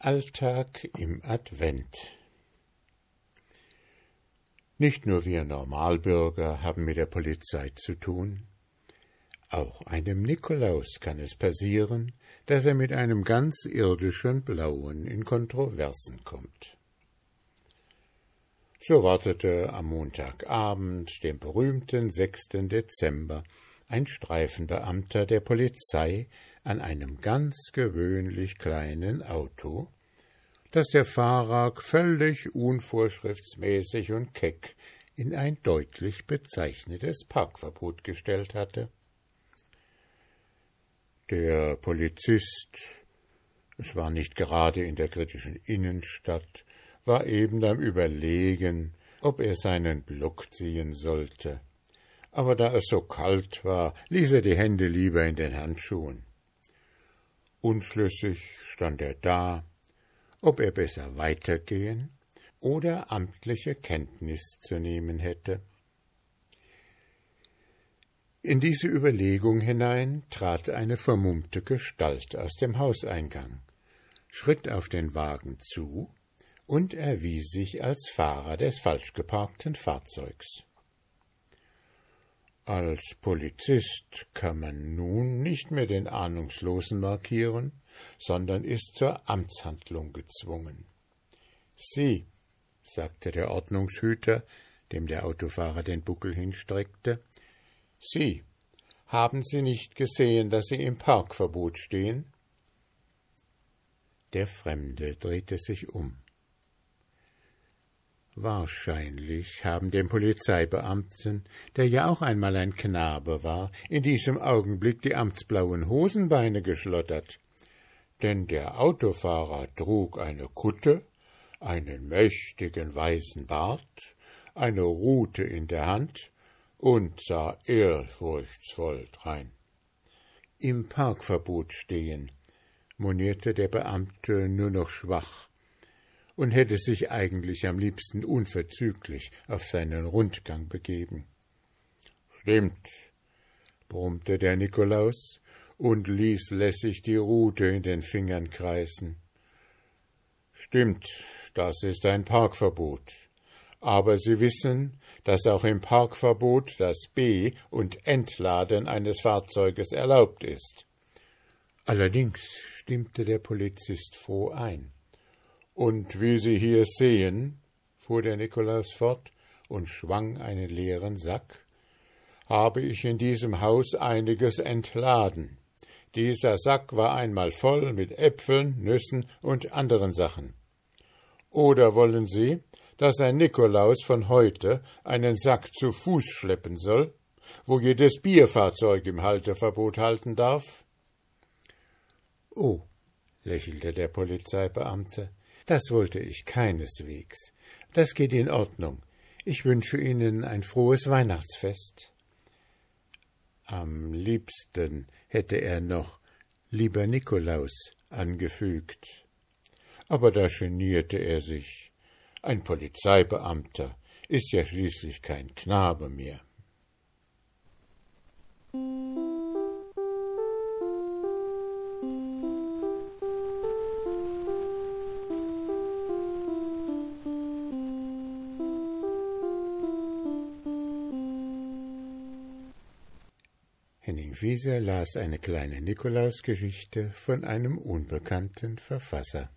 Alltag im Advent Nicht nur wir Normalbürger haben mit der Polizei zu tun, auch einem Nikolaus kann es passieren, dass er mit einem ganz irdischen Blauen in Kontroversen kommt. So wartete am Montagabend, dem berühmten 6. Dezember, ein Streifenbeamter der Polizei an einem ganz gewöhnlich kleinen Auto, das der Fahrer völlig unvorschriftsmäßig und keck in ein deutlich bezeichnetes Parkverbot gestellt hatte. Der Polizist, es war nicht gerade in der kritischen Innenstadt, war eben am Überlegen, ob er seinen Block ziehen sollte aber da es so kalt war, ließ er die Hände lieber in den Handschuhen. Unschlüssig stand er da, ob er besser weitergehen oder amtliche Kenntnis zu nehmen hätte. In diese Überlegung hinein trat eine vermummte Gestalt aus dem Hauseingang, schritt auf den Wagen zu und erwies sich als Fahrer des falsch geparkten Fahrzeugs. Als Polizist kann man nun nicht mehr den Ahnungslosen markieren, sondern ist zur Amtshandlung gezwungen. Sie, sagte der Ordnungshüter, dem der Autofahrer den Buckel hinstreckte, Sie, haben Sie nicht gesehen, dass Sie im Parkverbot stehen? Der Fremde drehte sich um. Wahrscheinlich haben dem Polizeibeamten, der ja auch einmal ein Knabe war, in diesem Augenblick die amtsblauen Hosenbeine geschlottert. Denn der Autofahrer trug eine Kutte, einen mächtigen weißen Bart, eine Rute in der Hand und sah ehrfurchtsvoll drein. Im Parkverbot stehen, monierte der Beamte nur noch schwach und hätte sich eigentlich am liebsten unverzüglich auf seinen Rundgang begeben. Stimmt, brummte der Nikolaus und ließ lässig die Rute in den Fingern kreisen. Stimmt, das ist ein Parkverbot. Aber Sie wissen, dass auch im Parkverbot das B- und Entladen eines Fahrzeuges erlaubt ist. Allerdings stimmte der Polizist froh ein. Und wie Sie hier sehen, fuhr der Nikolaus fort und schwang einen leeren Sack, habe ich in diesem Haus einiges entladen. Dieser Sack war einmal voll mit Äpfeln, Nüssen und anderen Sachen. Oder wollen Sie, dass ein Nikolaus von heute einen Sack zu Fuß schleppen soll, wo jedes Bierfahrzeug im Halteverbot halten darf? Oh, lächelte der Polizeibeamte, das wollte ich keineswegs. Das geht in Ordnung. Ich wünsche Ihnen ein frohes Weihnachtsfest. Am liebsten hätte er noch lieber Nikolaus angefügt. Aber da genierte er sich. Ein Polizeibeamter ist ja schließlich kein Knabe mehr. Henning Wieser las eine kleine Nikolausgeschichte von einem unbekannten Verfasser.